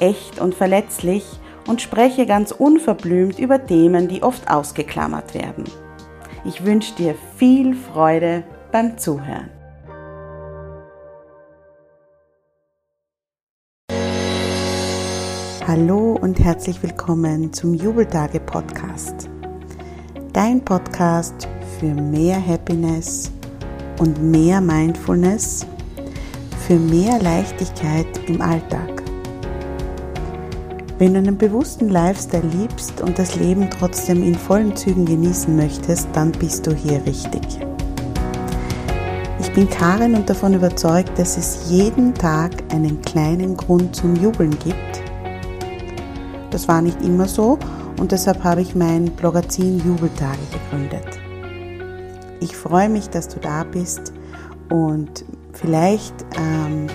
echt und verletzlich und spreche ganz unverblümt über Themen, die oft ausgeklammert werden. Ich wünsche dir viel Freude beim Zuhören. Hallo und herzlich willkommen zum Jubeltage Podcast. Dein Podcast für mehr Happiness und mehr Mindfulness, für mehr Leichtigkeit im Alltag. Wenn du einen bewussten Lifestyle liebst und das Leben trotzdem in vollen Zügen genießen möchtest, dann bist du hier richtig. Ich bin Karin und davon überzeugt, dass es jeden Tag einen kleinen Grund zum Jubeln gibt. Das war nicht immer so und deshalb habe ich mein Blogazin Jubeltage gegründet. Ich freue mich, dass du da bist und vielleicht ähm,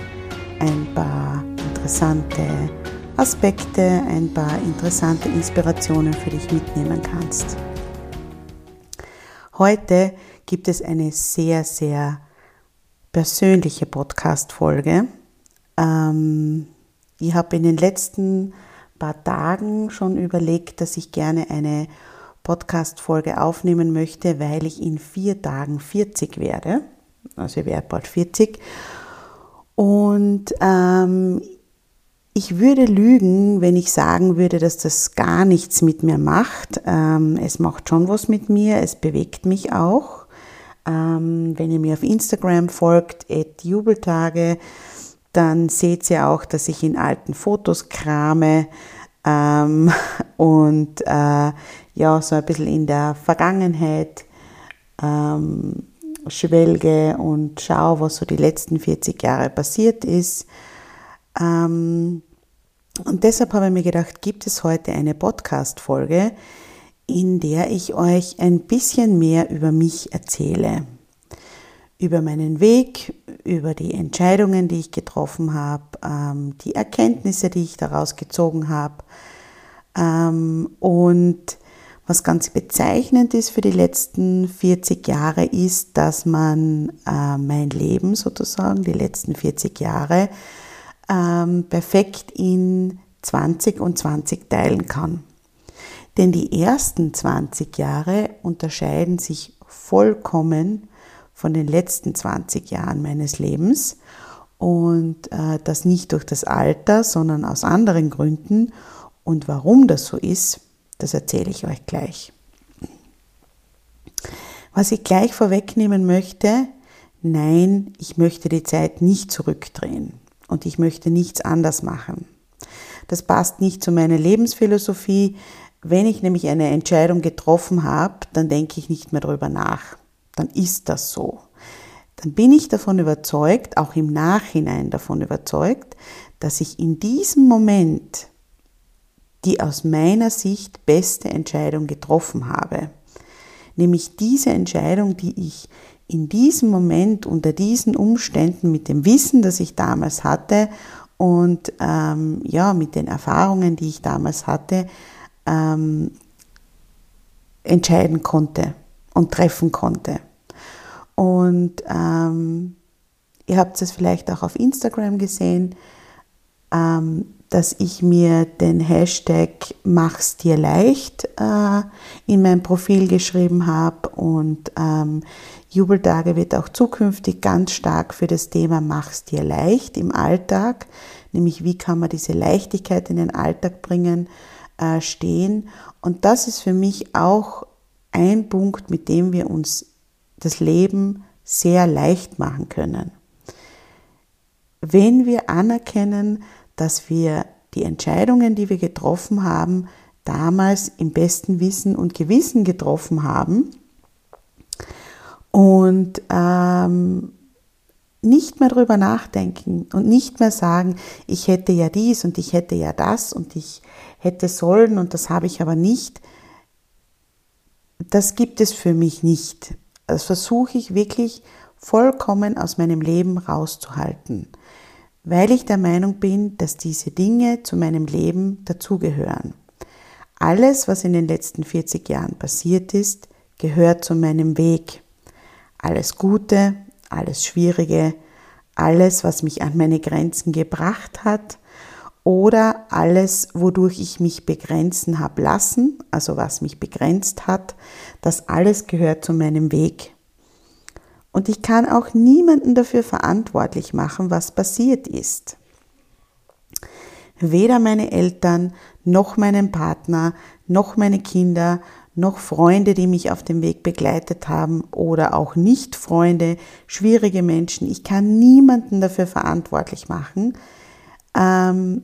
ein paar interessante Aspekte, ein paar interessante Inspirationen für dich mitnehmen kannst. Heute gibt es eine sehr, sehr persönliche Podcast-Folge. Ähm, ich habe in den letzten paar Tagen schon überlegt, dass ich gerne eine Podcast-Folge aufnehmen möchte, weil ich in vier Tagen 40 werde. Also ich werde bald 40. Und ähm, ich würde lügen, wenn ich sagen würde, dass das gar nichts mit mir macht. Ähm, es macht schon was mit mir, es bewegt mich auch. Ähm, wenn ihr mir auf Instagram folgt, Jubeltage, dann seht ihr auch, dass ich in alten Fotos krame ähm, und äh, ja, so ein bisschen in der Vergangenheit schwelge und schaue, was so die letzten 40 Jahre passiert ist. Ähm, und deshalb habe ich mir gedacht, gibt es heute eine Podcast-Folge, in der ich euch ein bisschen mehr über mich erzähle. Über meinen Weg, über die Entscheidungen, die ich getroffen habe, ähm, die Erkenntnisse, die ich daraus gezogen habe. Ähm, und was ganz bezeichnend ist für die letzten 40 Jahre, ist, dass man äh, mein Leben sozusagen, die letzten 40 Jahre, ähm, perfekt in 20 und 20 teilen kann. Denn die ersten 20 Jahre unterscheiden sich vollkommen von den letzten 20 Jahren meines Lebens und äh, das nicht durch das Alter, sondern aus anderen Gründen. Und warum das so ist, das erzähle ich euch gleich. Was ich gleich vorwegnehmen möchte, nein, ich möchte die Zeit nicht zurückdrehen und ich möchte nichts anders machen. Das passt nicht zu meiner Lebensphilosophie. Wenn ich nämlich eine Entscheidung getroffen habe, dann denke ich nicht mehr darüber nach. Dann ist das so. Dann bin ich davon überzeugt, auch im Nachhinein davon überzeugt, dass ich in diesem Moment die aus meiner Sicht beste Entscheidung getroffen habe. Nämlich diese Entscheidung, die ich in diesem Moment unter diesen Umständen mit dem Wissen, das ich damals hatte und ähm, ja, mit den Erfahrungen, die ich damals hatte, ähm, entscheiden konnte und treffen konnte. Und ähm, ihr habt es vielleicht auch auf Instagram gesehen, ähm, dass ich mir den Hashtag Mach's dir leicht äh, in mein Profil geschrieben habe und ähm, Jubeltage wird auch zukünftig ganz stark für das Thema Mach's dir leicht im Alltag, nämlich wie kann man diese Leichtigkeit in den Alltag bringen, äh, stehen. Und das ist für mich auch ein Punkt, mit dem wir uns das Leben sehr leicht machen können. Wenn wir anerkennen, dass wir die Entscheidungen, die wir getroffen haben, damals im besten Wissen und Gewissen getroffen haben und ähm, nicht mehr darüber nachdenken und nicht mehr sagen, ich hätte ja dies und ich hätte ja das und ich hätte sollen und das habe ich aber nicht. Das gibt es für mich nicht. Das versuche ich wirklich vollkommen aus meinem Leben rauszuhalten, weil ich der Meinung bin, dass diese Dinge zu meinem Leben dazugehören. Alles, was in den letzten 40 Jahren passiert ist, gehört zu meinem Weg. Alles Gute, alles Schwierige, alles, was mich an meine Grenzen gebracht hat oder alles, wodurch ich mich begrenzen habe lassen, also was mich begrenzt hat, das alles gehört zu meinem Weg. Und ich kann auch niemanden dafür verantwortlich machen, was passiert ist. Weder meine Eltern, noch meinen Partner, noch meine Kinder, noch Freunde, die mich auf dem Weg begleitet haben oder auch Nicht-Freunde, schwierige Menschen. Ich kann niemanden dafür verantwortlich machen, ähm,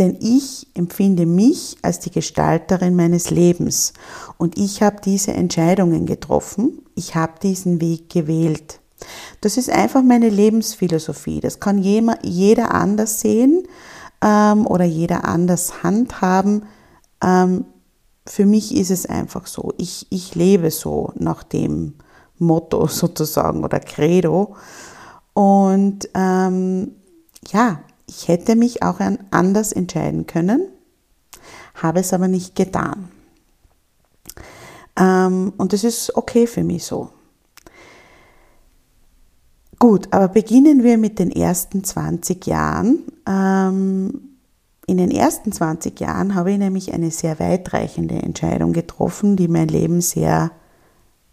denn ich empfinde mich als die Gestalterin meines Lebens und ich habe diese Entscheidungen getroffen, ich habe diesen Weg gewählt. Das ist einfach meine Lebensphilosophie. Das kann jeder anders sehen ähm, oder jeder anders handhaben. Ähm, für mich ist es einfach so. Ich, ich lebe so nach dem Motto sozusagen oder Credo. Und ähm, ja, ich hätte mich auch anders entscheiden können, habe es aber nicht getan. Ähm, und das ist okay für mich so. Gut, aber beginnen wir mit den ersten 20 Jahren. Ähm, in den ersten 20 Jahren habe ich nämlich eine sehr weitreichende Entscheidung getroffen, die mein Leben sehr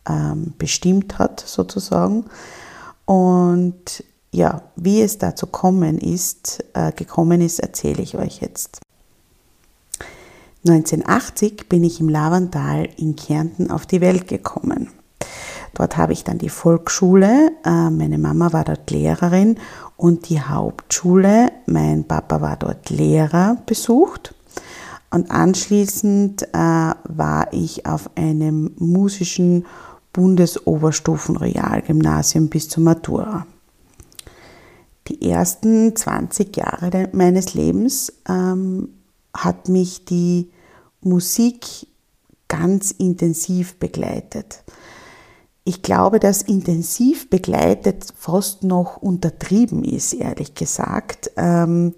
ähm, bestimmt hat, sozusagen. Und ja, wie es dazu kommen ist, äh, gekommen ist, erzähle ich euch jetzt. 1980 bin ich im Lavantal in Kärnten auf die Welt gekommen. Dort habe ich dann die Volksschule, äh, meine Mama war dort Lehrerin und die Hauptschule, mein Papa war dort Lehrer, besucht. Und anschließend äh, war ich auf einem musischen Bundesoberstufenrealgymnasium bis zur Matura. Die ersten 20 Jahre meines Lebens ähm, hat mich die Musik ganz intensiv begleitet ich glaube, dass intensiv begleitet fast noch untertrieben ist, ehrlich gesagt. Ähm,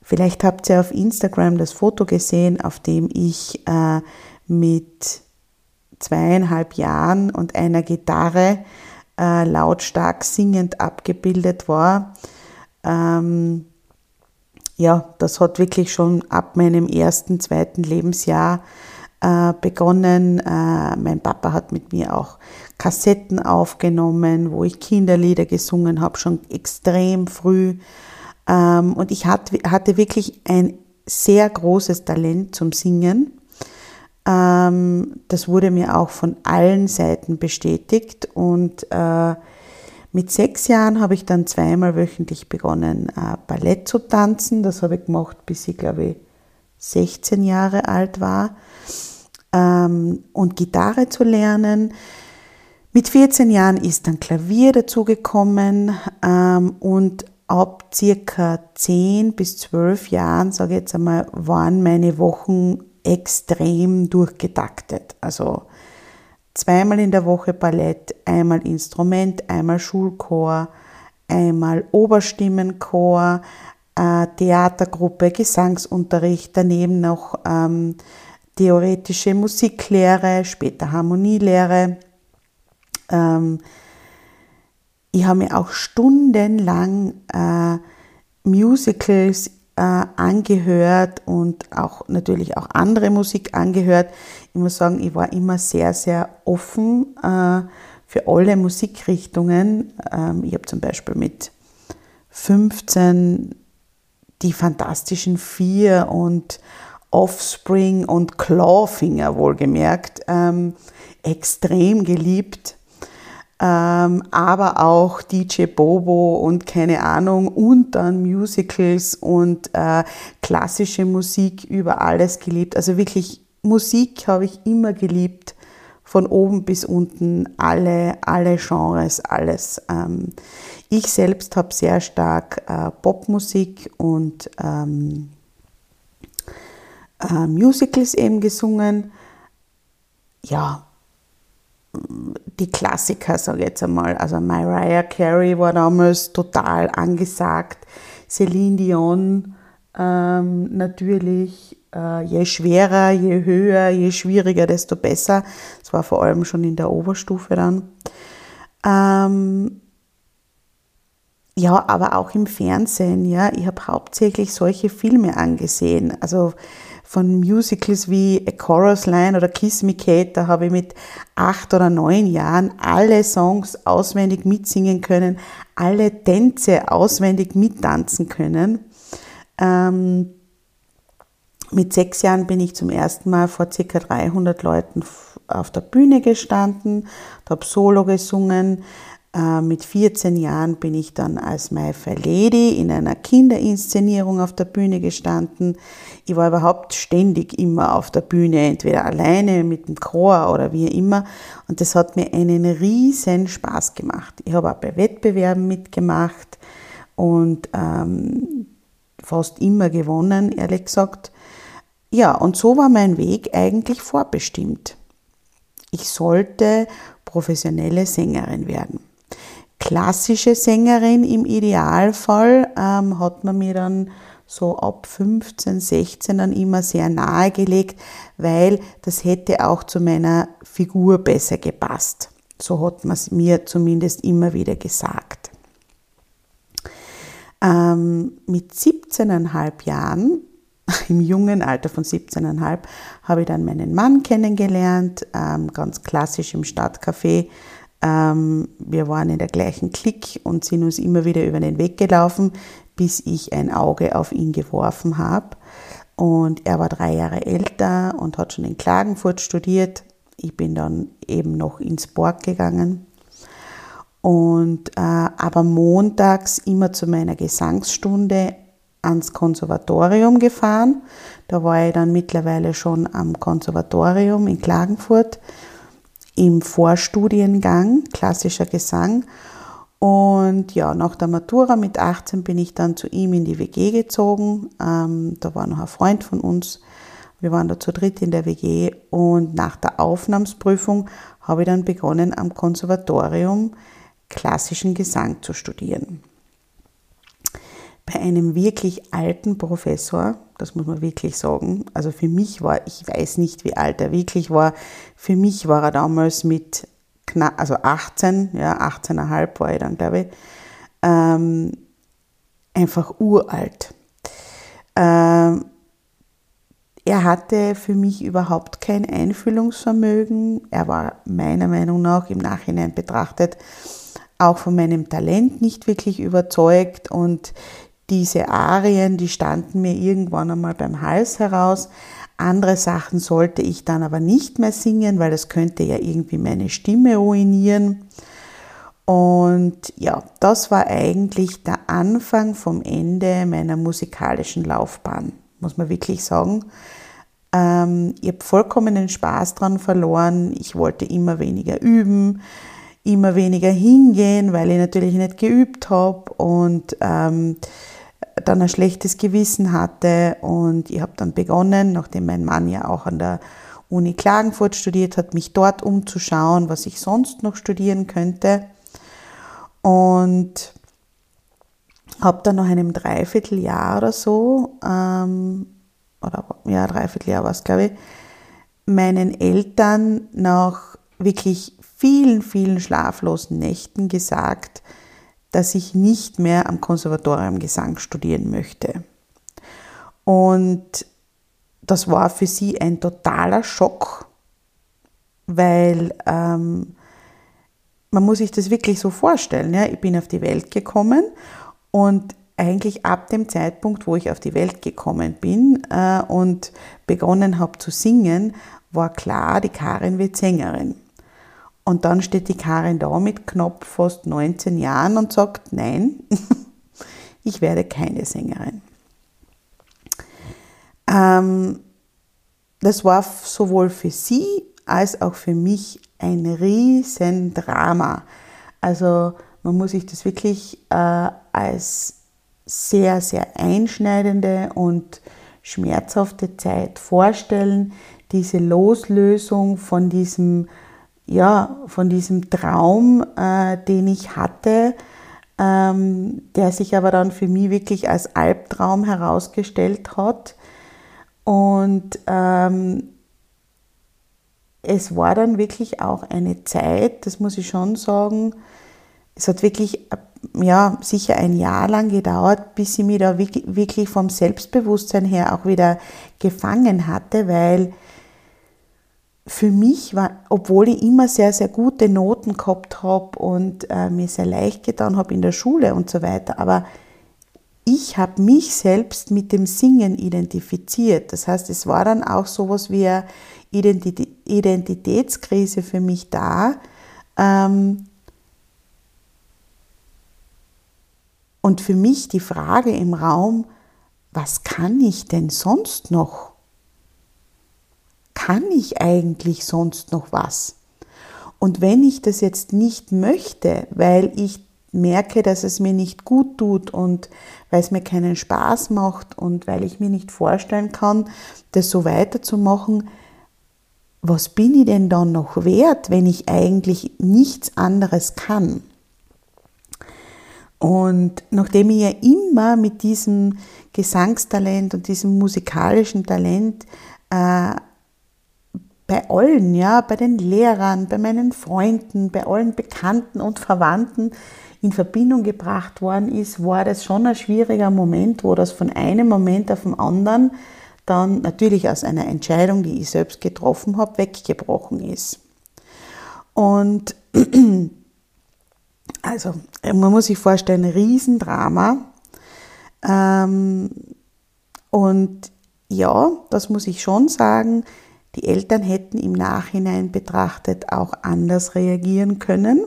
vielleicht habt ihr auf Instagram das Foto gesehen, auf dem ich äh, mit zweieinhalb Jahren und einer Gitarre äh, lautstark singend abgebildet war. Ähm, ja, das hat wirklich schon ab meinem ersten, zweiten Lebensjahr äh, begonnen. Äh, mein Papa hat mit mir auch Kassetten aufgenommen, wo ich Kinderlieder gesungen habe, schon extrem früh. Ähm, und ich hatte wirklich ein sehr großes Talent zum Singen. Ähm, das wurde mir auch von allen Seiten bestätigt. Und äh, mit sechs Jahren habe ich dann zweimal wöchentlich begonnen, äh, Ballett zu tanzen. Das habe ich gemacht, bis ich, glaube ich, 16 Jahre alt war. Ähm, und Gitarre zu lernen. Mit 14 Jahren ist dann Klavier dazugekommen ähm, und ab circa 10 bis 12 Jahren, sage ich jetzt einmal, waren meine Wochen extrem durchgetaktet. Also zweimal in der Woche Ballett, einmal Instrument, einmal Schulchor, einmal Oberstimmenchor, äh, Theatergruppe, Gesangsunterricht, daneben noch ähm, theoretische Musiklehre, später Harmonielehre ähm, ich habe mir auch stundenlang äh, Musicals äh, angehört und auch natürlich auch andere Musik angehört. Ich muss sagen, ich war immer sehr, sehr offen äh, für alle Musikrichtungen. Ähm, ich habe zum Beispiel mit 15 die Fantastischen Vier und Offspring und Clawfinger wohlgemerkt ähm, extrem geliebt. Ähm, aber auch DJ Bobo und keine Ahnung und dann Musicals und äh, klassische Musik über alles geliebt. Also wirklich Musik habe ich immer geliebt, von oben bis unten, alle, alle Genres, alles. Ähm, ich selbst habe sehr stark äh, Popmusik und ähm, äh, Musicals eben gesungen. Ja, die Klassiker, sage ich jetzt einmal. Also Mariah Carey war damals total angesagt. Celine Dion ähm, natürlich. Äh, je schwerer, je höher, je schwieriger, desto besser. Das war vor allem schon in der Oberstufe dann. Ähm, ja, aber auch im Fernsehen, ja. Ich habe hauptsächlich solche Filme angesehen. Also von Musicals wie A Chorus Line oder Kiss Me Kate, da habe ich mit acht oder neun Jahren alle Songs auswendig mitsingen können, alle Tänze auswendig mittanzen können. Ähm, mit sechs Jahren bin ich zum ersten Mal vor ca. 300 Leuten auf der Bühne gestanden, habe Solo gesungen. Äh, mit 14 Jahren bin ich dann als My Fair Lady in einer Kinderinszenierung auf der Bühne gestanden. Ich war überhaupt ständig immer auf der Bühne, entweder alleine mit dem Chor oder wie immer. Und das hat mir einen riesen Spaß gemacht. Ich habe auch bei Wettbewerben mitgemacht und ähm, fast immer gewonnen, ehrlich gesagt. Ja, und so war mein Weg eigentlich vorbestimmt. Ich sollte professionelle Sängerin werden klassische Sängerin im Idealfall ähm, hat man mir dann so ab 15, 16 dann immer sehr nahegelegt, weil das hätte auch zu meiner Figur besser gepasst. So hat man es mir zumindest immer wieder gesagt. Ähm, mit 17,5 Jahren, im jungen Alter von 17,5, habe ich dann meinen Mann kennengelernt, ähm, ganz klassisch im Stadtcafé wir waren in der gleichen Klick und sind uns immer wieder über den Weg gelaufen, bis ich ein Auge auf ihn geworfen habe. Und er war drei Jahre älter und hat schon in Klagenfurt studiert. Ich bin dann eben noch ins Borg gegangen. Und äh, aber montags immer zu meiner Gesangsstunde ans Konservatorium gefahren. Da war ich dann mittlerweile schon am Konservatorium in Klagenfurt im Vorstudiengang klassischer Gesang. Und ja, nach der Matura mit 18 bin ich dann zu ihm in die WG gezogen. Ähm, da war noch ein Freund von uns. Wir waren da zu dritt in der WG und nach der Aufnahmsprüfung habe ich dann begonnen, am Konservatorium klassischen Gesang zu studieren bei einem wirklich alten Professor, das muss man wirklich sagen. Also für mich war, ich weiß nicht, wie alt er wirklich war, für mich war er damals mit knapp, also 18, ja, 18,5 war ich dann, glaube ich, ähm, einfach uralt. Ähm, er hatte für mich überhaupt kein Einfühlungsvermögen. Er war meiner Meinung nach im Nachhinein betrachtet auch von meinem Talent nicht wirklich überzeugt und diese Arien, die standen mir irgendwann einmal beim Hals heraus. Andere Sachen sollte ich dann aber nicht mehr singen, weil das könnte ja irgendwie meine Stimme ruinieren. Und ja, das war eigentlich der Anfang vom Ende meiner musikalischen Laufbahn, muss man wirklich sagen. Ähm, ich habe vollkommen den Spaß dran verloren. Ich wollte immer weniger üben, immer weniger hingehen, weil ich natürlich nicht geübt habe. Und ähm, dann ein schlechtes Gewissen hatte und ich habe dann begonnen, nachdem mein Mann ja auch an der Uni Klagenfurt studiert hat, mich dort umzuschauen, was ich sonst noch studieren könnte. Und habe dann nach einem Dreivierteljahr oder so, ähm, oder ja, Dreivierteljahr war es, glaube ich, meinen Eltern nach wirklich vielen, vielen schlaflosen Nächten gesagt, dass ich nicht mehr am Konservatorium Gesang studieren möchte. Und das war für sie ein totaler Schock, weil ähm, man muss sich das wirklich so vorstellen. Ja? Ich bin auf die Welt gekommen und eigentlich ab dem Zeitpunkt, wo ich auf die Welt gekommen bin äh, und begonnen habe zu singen, war klar, die Karin wird Sängerin. Und dann steht die Karin da mit knapp fast 19 Jahren und sagt, nein, ich werde keine Sängerin. Ähm, das war sowohl für sie als auch für mich ein riesen Drama. Also man muss sich das wirklich äh, als sehr, sehr einschneidende und schmerzhafte Zeit vorstellen. Diese Loslösung von diesem, ja, von diesem Traum, äh, den ich hatte, ähm, der sich aber dann für mich wirklich als Albtraum herausgestellt hat. Und ähm, es war dann wirklich auch eine Zeit, das muss ich schon sagen, es hat wirklich ja, sicher ein Jahr lang gedauert, bis ich mich da wirklich vom Selbstbewusstsein her auch wieder gefangen hatte, weil für mich war, obwohl ich immer sehr, sehr gute Noten gehabt habe und äh, mir sehr leicht getan habe in der Schule und so weiter, aber ich habe mich selbst mit dem Singen identifiziert. Das heißt, es war dann auch sowas wie eine Identitätskrise für mich da. Ähm, und für mich die Frage im Raum, was kann ich denn sonst noch? Kann ich eigentlich sonst noch was? Und wenn ich das jetzt nicht möchte, weil ich merke, dass es mir nicht gut tut und weil es mir keinen Spaß macht und weil ich mir nicht vorstellen kann, das so weiterzumachen, was bin ich denn dann noch wert, wenn ich eigentlich nichts anderes kann? Und nachdem ich ja immer mit diesem Gesangstalent und diesem musikalischen Talent äh, bei allen, ja, bei den Lehrern, bei meinen Freunden, bei allen Bekannten und Verwandten in Verbindung gebracht worden ist, war das schon ein schwieriger Moment, wo das von einem Moment auf den anderen dann natürlich aus einer Entscheidung, die ich selbst getroffen habe, weggebrochen ist. Und also, man muss sich vorstellen, ein Riesendrama. Ähm, und ja, das muss ich schon sagen, die Eltern hätten im Nachhinein betrachtet auch anders reagieren können.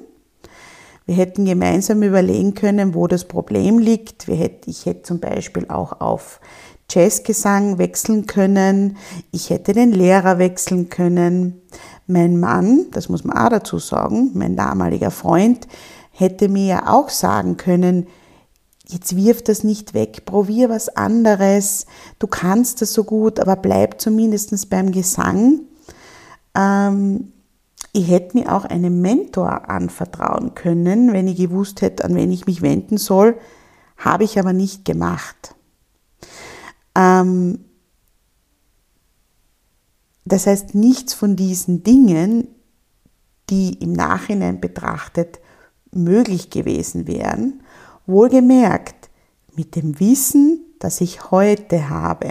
Wir hätten gemeinsam überlegen können, wo das Problem liegt. ich hätte zum Beispiel auch auf Jazzgesang wechseln können. Ich hätte den Lehrer wechseln können. Mein Mann, das muss man auch dazu sagen, mein damaliger Freund, hätte mir ja auch sagen können, jetzt wirf das nicht weg, probier was anderes, du kannst das so gut, aber bleib zumindest beim Gesang. Ähm, ich hätte mir auch einem Mentor anvertrauen können, wenn ich gewusst hätte, an wen ich mich wenden soll, habe ich aber nicht gemacht. Ähm, das heißt, nichts von diesen Dingen, die im Nachhinein betrachtet möglich gewesen wären, Wohlgemerkt, mit dem Wissen, das ich heute habe.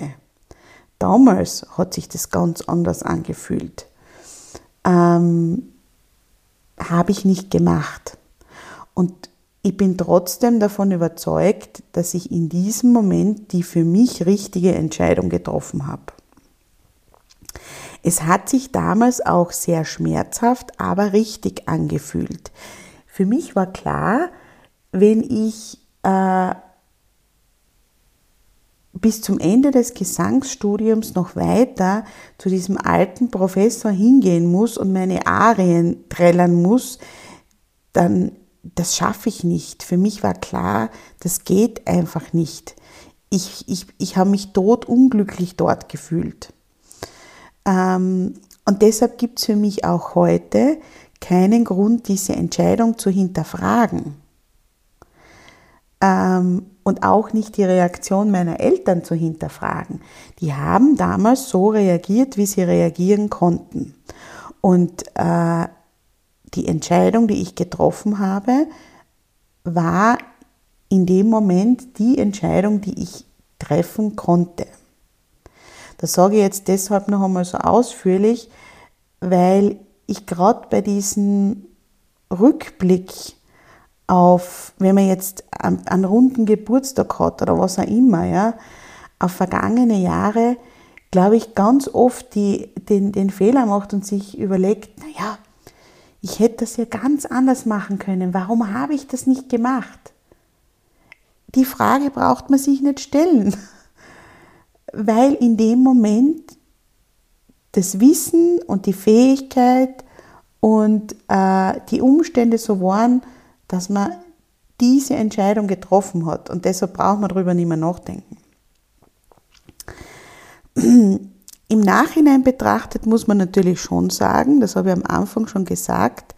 Damals hat sich das ganz anders angefühlt. Ähm, habe ich nicht gemacht. Und ich bin trotzdem davon überzeugt, dass ich in diesem Moment die für mich richtige Entscheidung getroffen habe. Es hat sich damals auch sehr schmerzhaft, aber richtig angefühlt. Für mich war klar, wenn ich äh, bis zum Ende des Gesangsstudiums noch weiter zu diesem alten Professor hingehen muss und meine Arien trällern muss, dann das schaffe ich nicht. Für mich war klar, das geht einfach nicht. Ich, ich, ich habe mich tot unglücklich dort gefühlt. Ähm, und deshalb gibt es für mich auch heute keinen Grund, diese Entscheidung zu hinterfragen ähm, und auch nicht die Reaktion meiner Eltern zu hinterfragen. Die haben damals so reagiert, wie sie reagieren konnten. Und äh, die Entscheidung, die ich getroffen habe, war in dem Moment die Entscheidung, die ich treffen konnte. Das sage ich jetzt deshalb noch einmal so ausführlich, weil ich gerade bei diesem Rückblick auf, wenn man jetzt einen runden Geburtstag hat oder was auch immer, ja, auf vergangene Jahre, glaube ich, ganz oft die, den, den Fehler macht und sich überlegt, naja, ich hätte das ja ganz anders machen können. Warum habe ich das nicht gemacht? Die Frage braucht man sich nicht stellen, weil in dem Moment das Wissen und die Fähigkeit und äh, die Umstände so waren, dass man diese Entscheidung getroffen hat. Und deshalb braucht man darüber nicht mehr nachdenken. Im Nachhinein betrachtet muss man natürlich schon sagen, das habe ich am Anfang schon gesagt,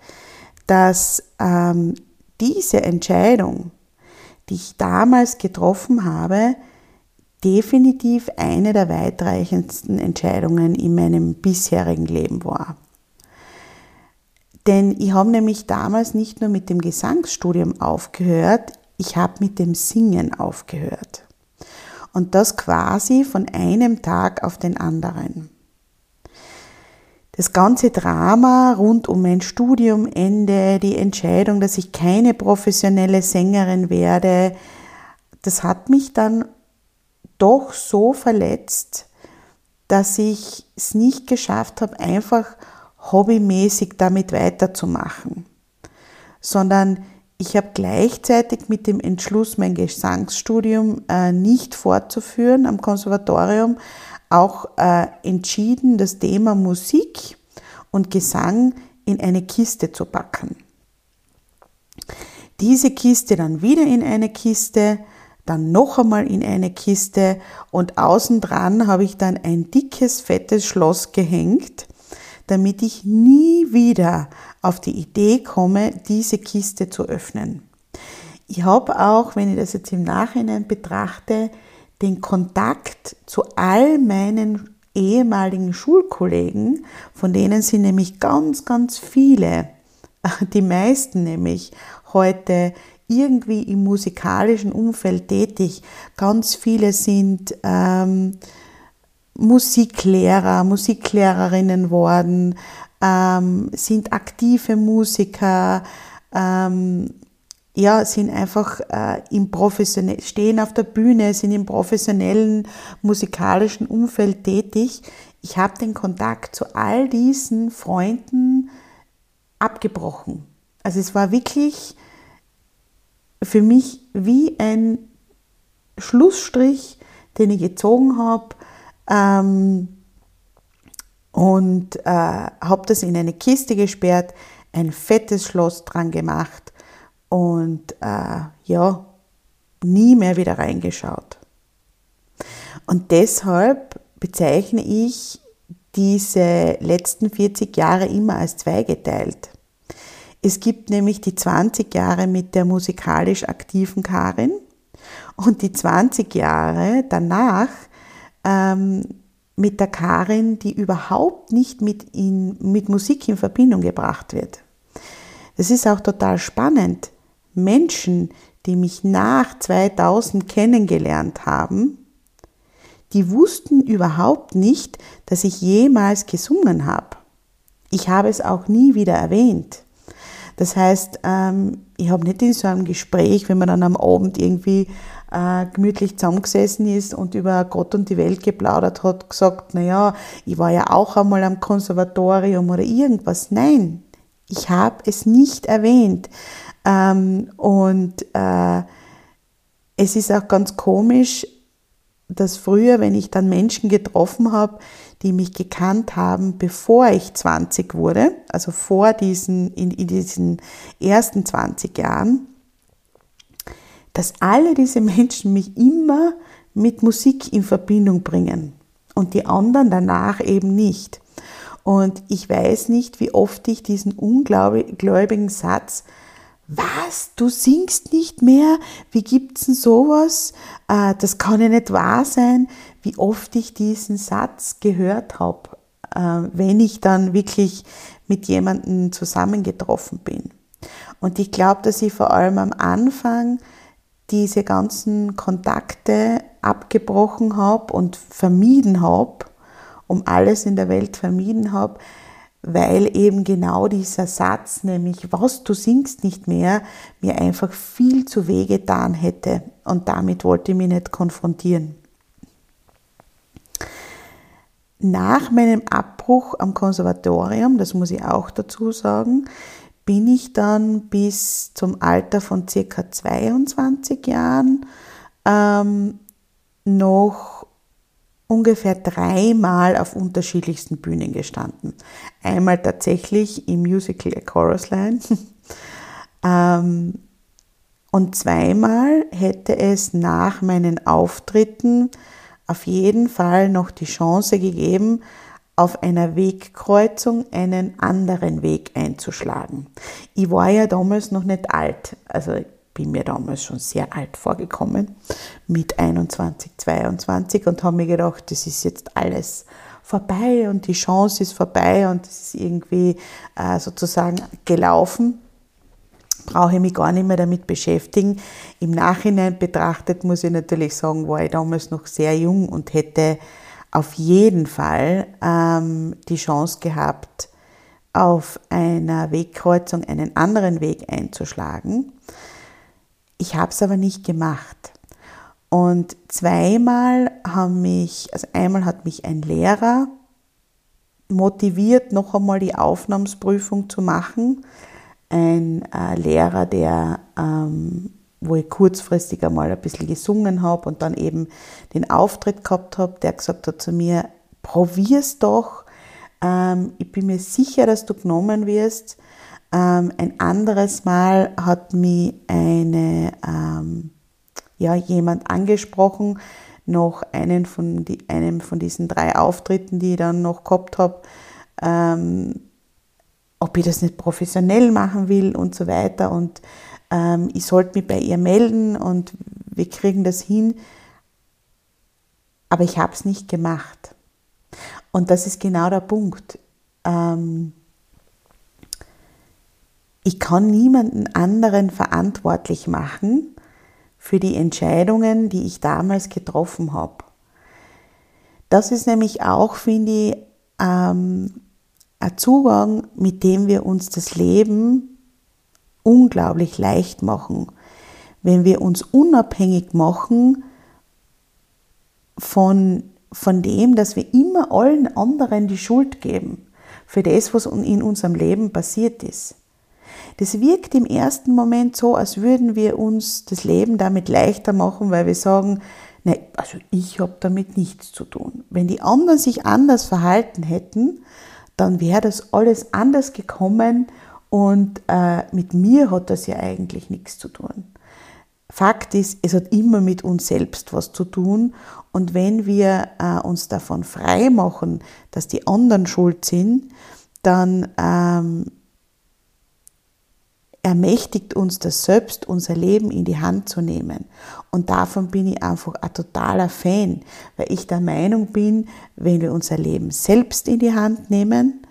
dass ähm, diese Entscheidung, die ich damals getroffen habe, definitiv eine der weitreichendsten Entscheidungen in meinem bisherigen Leben war. Denn ich habe nämlich damals nicht nur mit dem Gesangsstudium aufgehört, ich habe mit dem Singen aufgehört. Und das quasi von einem Tag auf den anderen. Das ganze Drama rund um mein Studiumende, die Entscheidung, dass ich keine professionelle Sängerin werde, das hat mich dann doch so verletzt, dass ich es nicht geschafft habe, einfach hobbymäßig damit weiterzumachen, sondern ich habe gleichzeitig mit dem Entschluss, mein Gesangsstudium äh, nicht fortzuführen am Konservatorium, auch äh, entschieden, das Thema Musik und Gesang in eine Kiste zu packen. Diese Kiste dann wieder in eine Kiste, dann noch einmal in eine Kiste und außen dran habe ich dann ein dickes, fettes Schloss gehängt, damit ich nie wieder auf die Idee komme, diese Kiste zu öffnen. Ich habe auch, wenn ich das jetzt im Nachhinein betrachte, den Kontakt zu all meinen ehemaligen Schulkollegen, von denen sind nämlich ganz, ganz viele, die meisten nämlich heute irgendwie im musikalischen Umfeld tätig. Ganz viele sind ähm, Musiklehrer, Musiklehrerinnen worden, ähm, sind aktive Musiker, ähm, ja, sind einfach äh, im professionell, stehen auf der Bühne, sind im professionellen musikalischen Umfeld tätig. Ich habe den Kontakt zu all diesen Freunden abgebrochen. Also es war wirklich für mich wie ein Schlussstrich, den ich gezogen habe ähm, und äh, habe das in eine Kiste gesperrt, ein fettes Schloss dran gemacht und äh, ja, nie mehr wieder reingeschaut. Und deshalb bezeichne ich diese letzten 40 Jahre immer als zweigeteilt. Es gibt nämlich die 20 Jahre mit der musikalisch aktiven Karin und die 20 Jahre danach ähm, mit der Karin, die überhaupt nicht mit, in, mit Musik in Verbindung gebracht wird. Das ist auch total spannend. Menschen, die mich nach 2000 kennengelernt haben, die wussten überhaupt nicht, dass ich jemals gesungen habe. Ich habe es auch nie wieder erwähnt. Das heißt, ähm, ich habe nicht in so einem Gespräch, wenn man dann am Abend irgendwie äh, gemütlich zusammengesessen ist und über Gott und die Welt geplaudert hat, gesagt, naja, ich war ja auch einmal am Konservatorium oder irgendwas. Nein, ich habe es nicht erwähnt. Ähm, und äh, es ist auch ganz komisch, dass früher, wenn ich dann Menschen getroffen habe, die mich gekannt haben, bevor ich 20 wurde, also vor diesen, in, in diesen ersten 20 Jahren, dass alle diese Menschen mich immer mit Musik in Verbindung bringen und die anderen danach eben nicht. Und ich weiß nicht, wie oft ich diesen ungläubigen Satz was, du singst nicht mehr? Wie gibt's denn sowas? Äh, das kann ja nicht wahr sein, wie oft ich diesen Satz gehört habe, äh, wenn ich dann wirklich mit jemandem zusammengetroffen bin. Und ich glaube, dass ich vor allem am Anfang diese ganzen Kontakte abgebrochen habe und vermieden habe, um alles in der Welt vermieden habe, weil eben genau dieser Satz, nämlich was du singst nicht mehr, mir einfach viel zu weh getan hätte und damit wollte ich mich nicht konfrontieren. Nach meinem Abbruch am Konservatorium, das muss ich auch dazu sagen, bin ich dann bis zum Alter von circa 22 Jahren ähm, noch ungefähr dreimal auf unterschiedlichsten Bühnen gestanden. Einmal tatsächlich im Musical A Chorus Line ähm, und zweimal hätte es nach meinen Auftritten auf jeden Fall noch die Chance gegeben, auf einer Wegkreuzung einen anderen Weg einzuschlagen. Ich war ja damals noch nicht alt, also ich bin mir damals schon sehr alt vorgekommen, mit 21, 22 und habe mir gedacht, das ist jetzt alles vorbei und die Chance ist vorbei und es ist irgendwie äh, sozusagen gelaufen brauche ich mich gar nicht mehr damit beschäftigen. Im Nachhinein betrachtet muss ich natürlich sagen, war ich damals noch sehr jung und hätte auf jeden Fall ähm, die Chance gehabt, auf einer Wegkreuzung einen anderen Weg einzuschlagen. Ich habe es aber nicht gemacht. Und zweimal haben mich, also einmal hat mich ein Lehrer motiviert, noch einmal die Aufnahmsprüfung zu machen ein äh, Lehrer, der, ähm, wo ich kurzfristig einmal ein bisschen gesungen habe und dann eben den Auftritt gehabt habe, der gesagt hat zu mir, probier's doch, ähm, ich bin mir sicher, dass du genommen wirst. Ähm, ein anderes Mal hat mich eine, ähm, ja, jemand angesprochen, noch einen von, die, einem von diesen drei Auftritten, die ich dann noch gehabt habe, ähm, ob ich das nicht professionell machen will und so weiter. Und ähm, ich sollte mich bei ihr melden und wir kriegen das hin. Aber ich habe es nicht gemacht. Und das ist genau der Punkt. Ähm, ich kann niemanden anderen verantwortlich machen für die Entscheidungen, die ich damals getroffen habe. Das ist nämlich auch, finde ich, ähm, ein Zugang, mit dem wir uns das Leben unglaublich leicht machen. Wenn wir uns unabhängig machen von, von dem, dass wir immer allen anderen die Schuld geben für das, was in unserem Leben passiert ist. Das wirkt im ersten Moment so, als würden wir uns das Leben damit leichter machen, weil wir sagen, nein, also ich habe damit nichts zu tun. Wenn die anderen sich anders verhalten hätten, dann wäre das alles anders gekommen und äh, mit mir hat das ja eigentlich nichts zu tun. Fakt ist, es hat immer mit uns selbst was zu tun und wenn wir äh, uns davon frei machen, dass die anderen schuld sind, dann ähm, ermächtigt uns das selbst, unser Leben in die Hand zu nehmen. Und davon bin ich einfach ein totaler Fan, weil ich der Meinung bin, wenn wir unser Leben selbst in die Hand nehmen,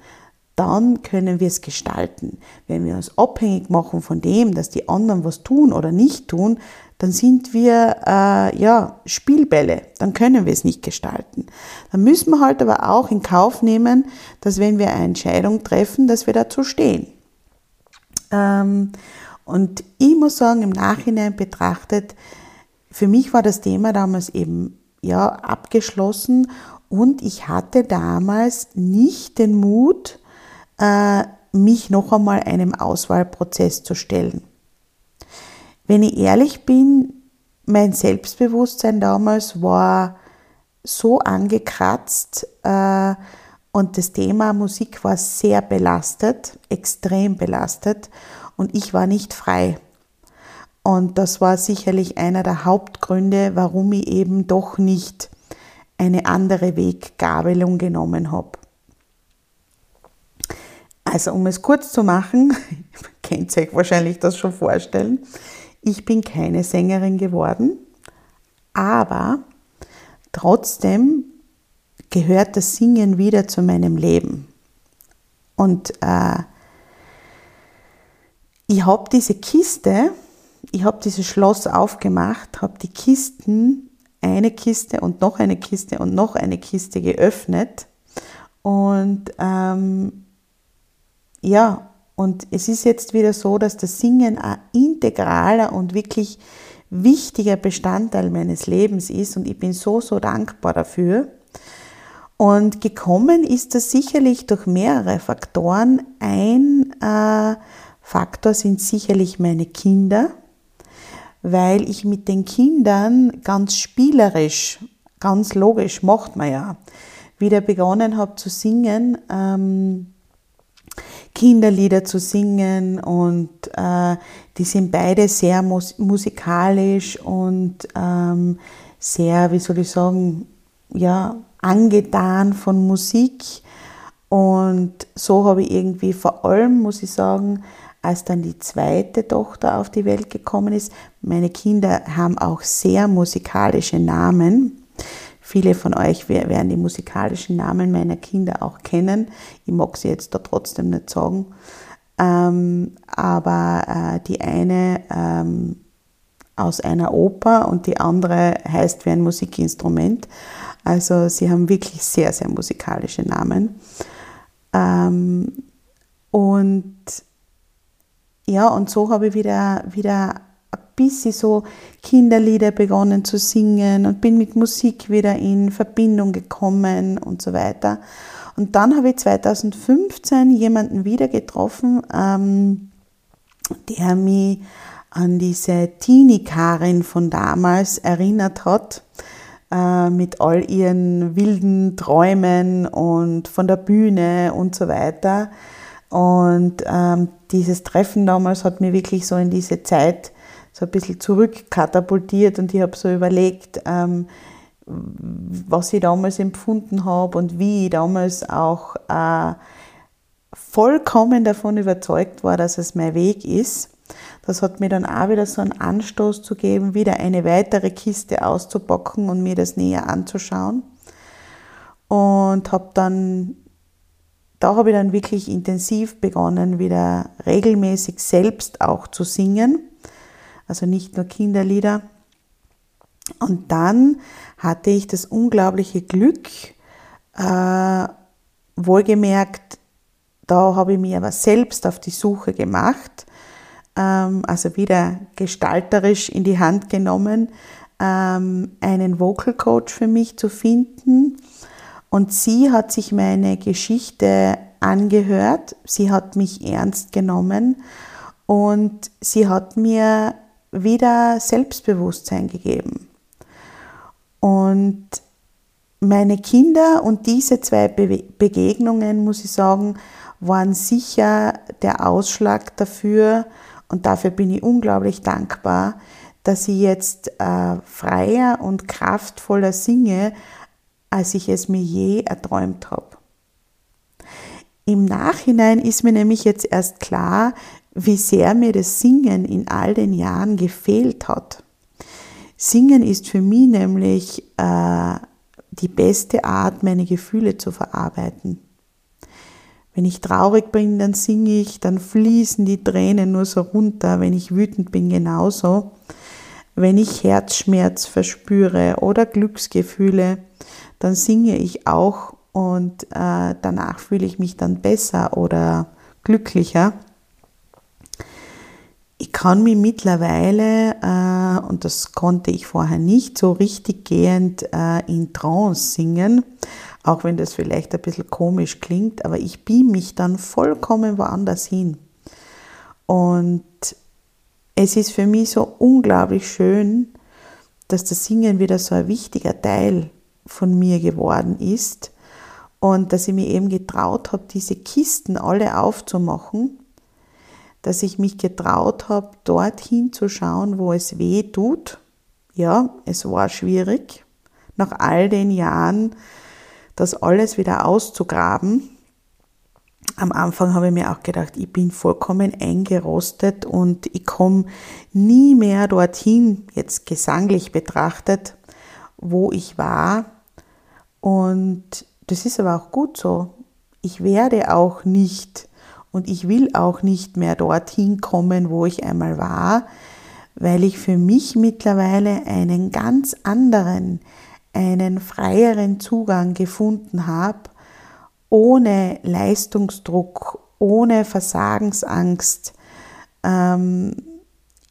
dann können wir es gestalten. Wenn wir uns abhängig machen von dem, dass die anderen was tun oder nicht tun, dann sind wir äh, ja Spielbälle, dann können wir es nicht gestalten. Dann müssen wir halt aber auch in Kauf nehmen, dass wenn wir eine Entscheidung treffen, dass wir dazu stehen. Ähm, und ich muss sagen, im Nachhinein betrachtet, für mich war das Thema damals eben ja abgeschlossen und ich hatte damals nicht den Mut, mich noch einmal einem Auswahlprozess zu stellen. Wenn ich ehrlich bin, mein Selbstbewusstsein damals war so angekratzt, äh, und das Thema Musik war sehr belastet, extrem belastet und ich war nicht frei. Und das war sicherlich einer der Hauptgründe, warum ich eben doch nicht eine andere Weggabelung genommen habe. Also um es kurz zu machen, könnt ihr euch wahrscheinlich das schon vorstellen, ich bin keine Sängerin geworden, aber trotzdem gehört das Singen wieder zu meinem Leben. Und äh, ich habe diese Kiste, ich habe dieses Schloss aufgemacht, habe die Kisten, eine Kiste und noch eine Kiste und noch eine Kiste geöffnet und ähm, ja, und es ist jetzt wieder so, dass das Singen ein integraler und wirklich wichtiger Bestandteil meines Lebens ist und ich bin so, so dankbar dafür. Und gekommen ist das sicherlich durch mehrere Faktoren. Ein äh, Faktor sind sicherlich meine Kinder, weil ich mit den Kindern ganz spielerisch, ganz logisch, macht man ja, wieder begonnen habe zu singen. Ähm, Kinderlieder zu singen und äh, die sind beide sehr mus musikalisch und ähm, sehr, wie soll ich sagen, ja, angetan von Musik. Und so habe ich irgendwie vor allem, muss ich sagen, als dann die zweite Tochter auf die Welt gekommen ist, meine Kinder haben auch sehr musikalische Namen. Viele von euch werden die musikalischen Namen meiner Kinder auch kennen. Ich mag sie jetzt da trotzdem nicht sagen. Ähm, aber äh, die eine ähm, aus einer Oper und die andere heißt wie ein Musikinstrument. Also sie haben wirklich sehr, sehr musikalische Namen. Ähm, und ja, und so habe ich wieder, wieder bisschen so Kinderlieder begonnen zu singen und bin mit Musik wieder in Verbindung gekommen und so weiter. Und dann habe ich 2015 jemanden wieder getroffen, ähm, der mich an diese Teenie-Karin von damals erinnert hat, äh, mit all ihren wilden Träumen und von der Bühne und so weiter. Und ähm, dieses Treffen damals hat mir wirklich so in diese Zeit so ein bisschen zurückkatapultiert und ich habe so überlegt, ähm, was ich damals empfunden habe und wie ich damals auch äh, vollkommen davon überzeugt war, dass es mein Weg ist. Das hat mir dann auch wieder so einen Anstoß zu geben, wieder eine weitere Kiste auszupacken und mir das näher anzuschauen. Und habe dann, da habe ich dann wirklich intensiv begonnen, wieder regelmäßig selbst auch zu singen also nicht nur Kinderlieder. Und dann hatte ich das unglaubliche Glück, äh, wohlgemerkt, da habe ich mir aber selbst auf die Suche gemacht, ähm, also wieder gestalterisch in die Hand genommen, ähm, einen Vocal Coach für mich zu finden. Und sie hat sich meine Geschichte angehört, sie hat mich ernst genommen und sie hat mir wieder Selbstbewusstsein gegeben. Und meine Kinder und diese zwei Be Begegnungen, muss ich sagen, waren sicher der Ausschlag dafür und dafür bin ich unglaublich dankbar, dass ich jetzt äh, freier und kraftvoller singe, als ich es mir je erträumt habe. Im Nachhinein ist mir nämlich jetzt erst klar, wie sehr mir das Singen in all den Jahren gefehlt hat. Singen ist für mich nämlich äh, die beste Art, meine Gefühle zu verarbeiten. Wenn ich traurig bin, dann singe ich, dann fließen die Tränen nur so runter. Wenn ich wütend bin, genauso. Wenn ich Herzschmerz verspüre oder Glücksgefühle, dann singe ich auch und äh, danach fühle ich mich dann besser oder glücklicher ich kann mich mittlerweile, äh, und das konnte ich vorher nicht, so richtig gehend äh, in Trance singen, auch wenn das vielleicht ein bisschen komisch klingt, aber ich beam mich dann vollkommen woanders hin. Und es ist für mich so unglaublich schön, dass das Singen wieder so ein wichtiger Teil von mir geworden ist und dass ich mir eben getraut habe, diese Kisten alle aufzumachen dass ich mich getraut habe, dorthin zu schauen, wo es weh tut. Ja, es war schwierig, nach all den Jahren das alles wieder auszugraben. Am Anfang habe ich mir auch gedacht, ich bin vollkommen eingerostet und ich komme nie mehr dorthin, jetzt gesanglich betrachtet, wo ich war. Und das ist aber auch gut so. Ich werde auch nicht und ich will auch nicht mehr dorthin kommen, wo ich einmal war, weil ich für mich mittlerweile einen ganz anderen, einen freieren Zugang gefunden habe, ohne Leistungsdruck ohne Versagensangst. Ähm,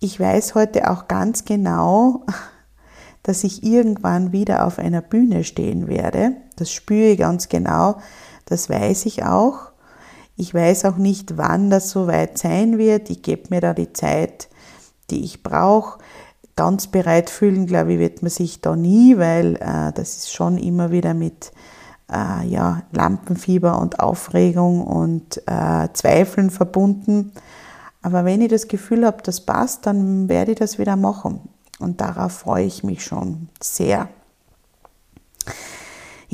ich weiß heute auch ganz genau, dass ich irgendwann wieder auf einer Bühne stehen werde. Das spüre ich ganz genau, das weiß ich auch. Ich weiß auch nicht, wann das soweit sein wird. Ich gebe mir da die Zeit, die ich brauche. Ganz bereit fühlen, glaube ich, wird man sich da nie, weil äh, das ist schon immer wieder mit äh, ja, Lampenfieber und Aufregung und äh, Zweifeln verbunden. Aber wenn ich das Gefühl habe, das passt, dann werde ich das wieder machen. Und darauf freue ich mich schon sehr.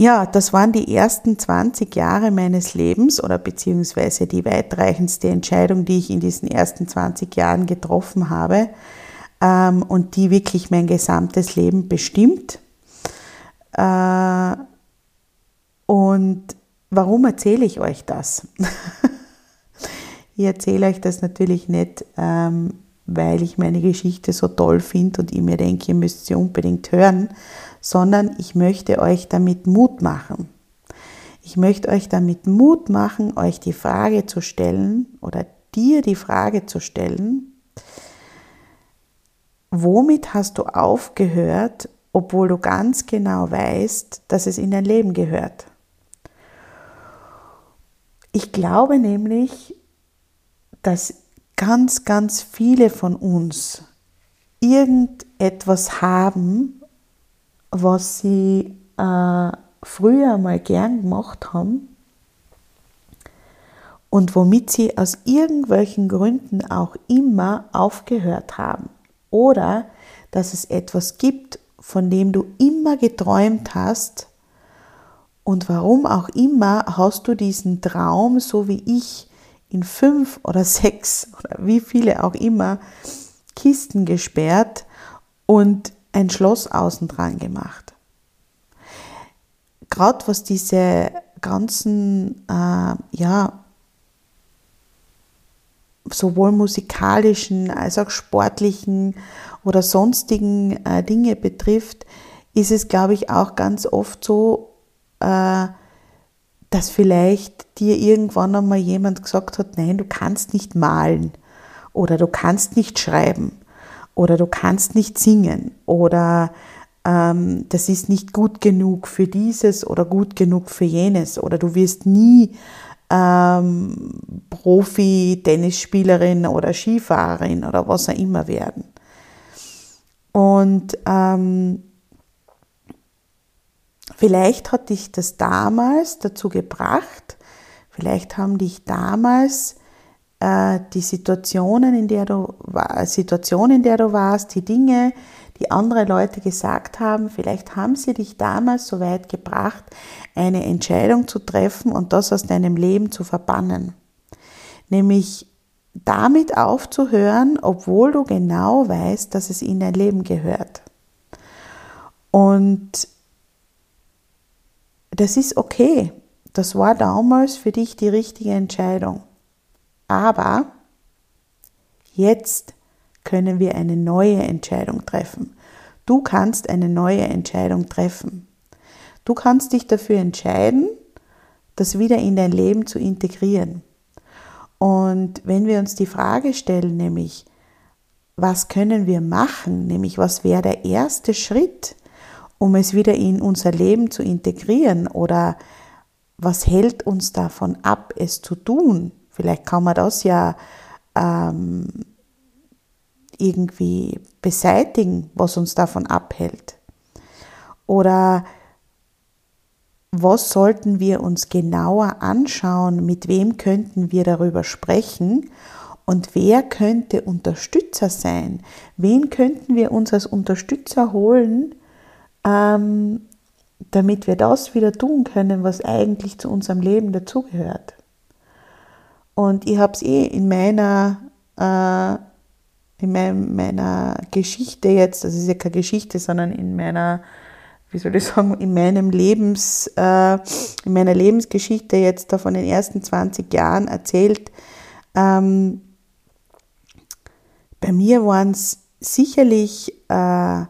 Ja, das waren die ersten 20 Jahre meines Lebens oder beziehungsweise die weitreichendste Entscheidung, die ich in diesen ersten 20 Jahren getroffen habe ähm, und die wirklich mein gesamtes Leben bestimmt. Äh, und warum erzähle ich euch das? ich erzähle euch das natürlich nicht, ähm, weil ich meine Geschichte so toll finde und ich mir denke, ihr müsst sie unbedingt hören, sondern ich möchte euch damit Mut machen. Ich möchte euch damit Mut machen, euch die Frage zu stellen oder dir die Frage zu stellen, womit hast du aufgehört, obwohl du ganz genau weißt, dass es in dein Leben gehört? Ich glaube nämlich, dass ganz, ganz viele von uns irgendetwas haben, was sie äh, früher mal gern gemacht haben und womit sie aus irgendwelchen Gründen auch immer aufgehört haben. Oder dass es etwas gibt, von dem du immer geträumt hast und warum auch immer hast du diesen Traum, so wie ich, in fünf oder sechs oder wie viele auch immer Kisten gesperrt und ein Schloss außen dran gemacht. Gerade was diese ganzen, äh, ja, sowohl musikalischen als auch sportlichen oder sonstigen äh, Dinge betrifft, ist es, glaube ich, auch ganz oft so, äh, dass vielleicht dir irgendwann einmal jemand gesagt hat, nein, du kannst nicht malen oder du kannst nicht schreiben oder du kannst nicht singen oder ähm, das ist nicht gut genug für dieses oder gut genug für jenes oder du wirst nie ähm, Profi-Tennisspielerin oder Skifahrerin oder was auch immer werden. Und ähm, Vielleicht hat dich das damals dazu gebracht, vielleicht haben dich damals die Situationen, in der du Situation, in der du warst, die Dinge, die andere Leute gesagt haben, vielleicht haben sie dich damals so weit gebracht, eine Entscheidung zu treffen und das aus deinem Leben zu verbannen. Nämlich damit aufzuhören, obwohl du genau weißt, dass es in dein Leben gehört. Und das ist okay. Das war damals für dich die richtige Entscheidung. Aber jetzt können wir eine neue Entscheidung treffen. Du kannst eine neue Entscheidung treffen. Du kannst dich dafür entscheiden, das wieder in dein Leben zu integrieren. Und wenn wir uns die Frage stellen, nämlich, was können wir machen, nämlich was wäre der erste Schritt, um es wieder in unser Leben zu integrieren? Oder was hält uns davon ab, es zu tun? Vielleicht kann man das ja ähm, irgendwie beseitigen, was uns davon abhält. Oder was sollten wir uns genauer anschauen, mit wem könnten wir darüber sprechen und wer könnte Unterstützer sein? Wen könnten wir uns als Unterstützer holen, ähm, damit wir das wieder tun können, was eigentlich zu unserem Leben dazugehört. Und ich habe es eh in meiner, äh, in mein, meiner Geschichte jetzt, das ist ja keine Geschichte, sondern in meiner, wie soll ich sagen, in meinem Lebens, äh, in meiner Lebensgeschichte jetzt da von den ersten 20 Jahren erzählt. Ähm, bei mir waren es sicherlich äh,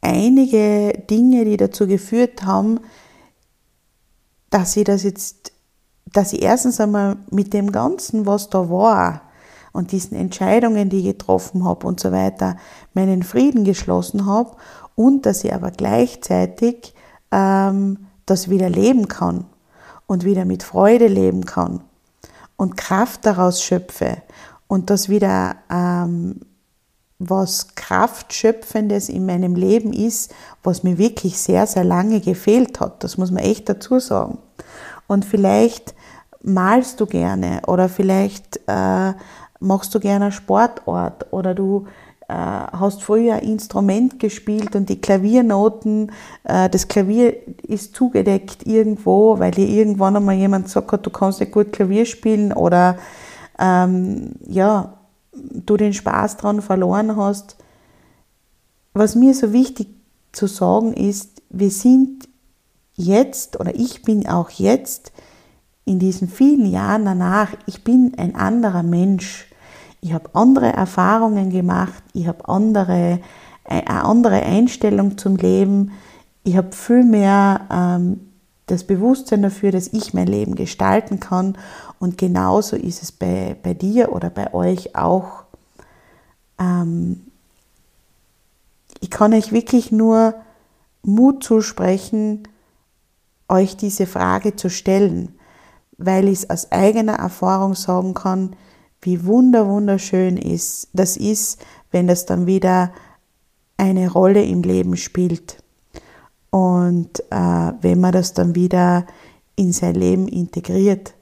einige Dinge, die dazu geführt haben, dass ich das jetzt dass ich erstens einmal mit dem Ganzen, was da war, und diesen Entscheidungen, die ich getroffen habe und so weiter, meinen Frieden geschlossen habe und dass ich aber gleichzeitig ähm, das wieder leben kann und wieder mit Freude leben kann und Kraft daraus schöpfe und das wieder ähm, was Kraftschöpfendes in meinem Leben ist, was mir wirklich sehr, sehr lange gefehlt hat. Das muss man echt dazu sagen. Und vielleicht malst du gerne oder vielleicht äh, machst du gerne Sportort oder du äh, hast früher ein Instrument gespielt und die Klaviernoten, äh, das Klavier ist zugedeckt irgendwo, weil dir irgendwann einmal jemand gesagt hat, du kannst nicht gut Klavier spielen oder ähm, ja, du den Spaß dran verloren hast. Was mir so wichtig zu sagen ist, wir sind jetzt oder ich bin auch jetzt in diesen vielen Jahren danach, ich bin ein anderer Mensch. Ich habe andere Erfahrungen gemacht, ich habe andere, äh, eine andere Einstellung zum Leben, ich habe viel mehr ähm, das Bewusstsein dafür, dass ich mein Leben gestalten kann. Und genauso ist es bei, bei dir oder bei euch auch. Ähm, ich kann euch wirklich nur Mut zusprechen, euch diese Frage zu stellen weil ich es aus eigener Erfahrung sagen kann, wie wunder wunderschön ist das ist, wenn das dann wieder eine Rolle im Leben spielt und äh, wenn man das dann wieder in sein Leben integriert,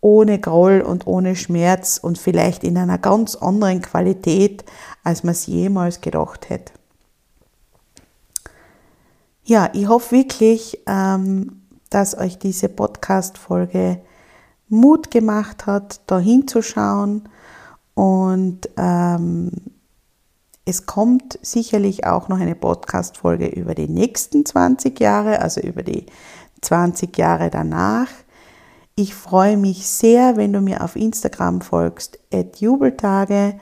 ohne Groll und ohne Schmerz und vielleicht in einer ganz anderen Qualität, als man es jemals gedacht hätte. Ja, ich hoffe wirklich, ähm, dass euch diese Podcast-Folge Mut gemacht hat, da hinzuschauen. Und ähm, es kommt sicherlich auch noch eine Podcast-Folge über die nächsten 20 Jahre, also über die 20 Jahre danach. Ich freue mich sehr, wenn du mir auf Instagram folgst, at Jubeltage,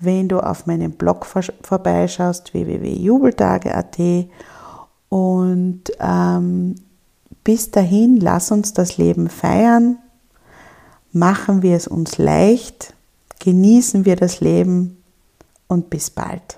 wenn du auf meinem Blog vorbeischaust, www.jubeltage.at. Und ähm, bis dahin, lass uns das Leben feiern, machen wir es uns leicht, genießen wir das Leben. Und bis bald.